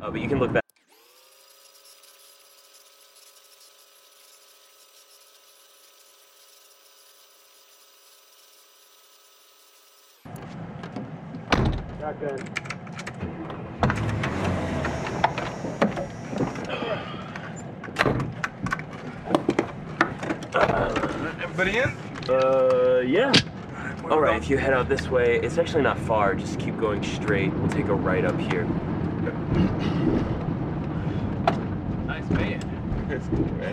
Uh, but you can look back. Shotgun. Everybody in? Uh, yeah. All right, if you head out this way, it's actually not far. Just keep going straight. We'll take a right up here. Nice van.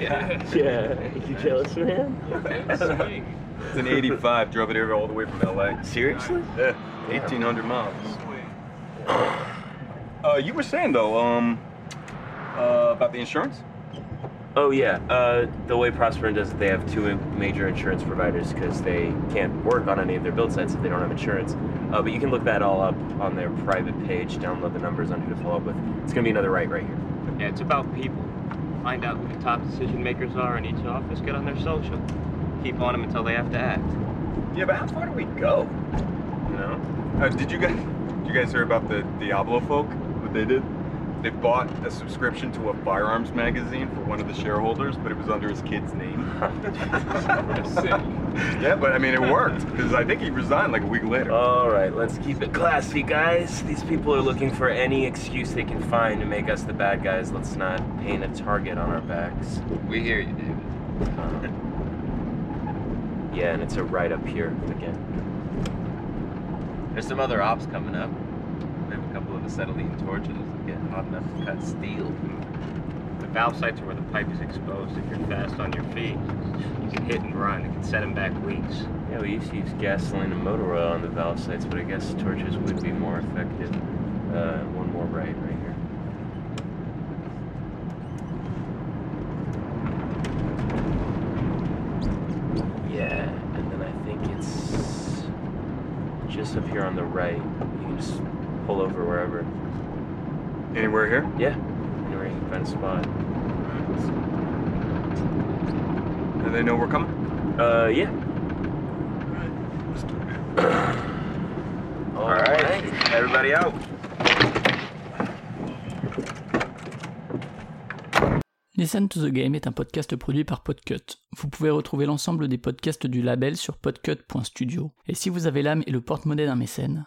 Yeah. Yeah. You jealous, man? Sweet. It's an 85. Drove it here all the way from LA. Seriously? Yeah. 1,800 miles. Uh, you were saying though, um, uh, about the insurance? Oh yeah. Uh, the way Prosperin does it, they have two major insurance providers because they can't work on any of their build sites if they don't have insurance. Uh, but you can look that all up on their private page. Download the numbers on who to follow up with. It's gonna be another right right here. Yeah, it's about people. Find out who the top decision makers are in each office. Get on their social. Keep on them until they have to act. Yeah, but how far do we go? You know? Uh, did you guys, did you guys hear about the Diablo folk? What they did? They bought a subscription to a firearms magazine for one of the shareholders, but it was under his kid's name. yeah, but I mean, it worked because I think he resigned like a week later. All right, let's keep it classy, guys. These people are looking for any excuse they can find to make us the bad guys. Let's not paint a target on our backs. We hear you, David. Uh, yeah, and it's a right up here again. There's some other ops coming up. We have a couple of acetylene torches get hot enough to cut steel. The valve sites are where the pipe is exposed. If you're fast on your feet, you can hit and run. It can set them back weeks. Yeah, we used to use gasoline and motor oil on the valve sites, but I guess torches would be more effective. Uh, one more right, right here. Yeah, and then I think it's just up here on the right. You can just pull over wherever. Anywhere here? Yeah, anywhere you can find a spot. And they know we're coming? Uh, yeah. All right, everybody out. Listen to the Game est un podcast produit par Podcut. Vous pouvez retrouver l'ensemble des podcasts du label sur podcut.studio. Et si vous avez l'âme et le porte-monnaie d'un mécène,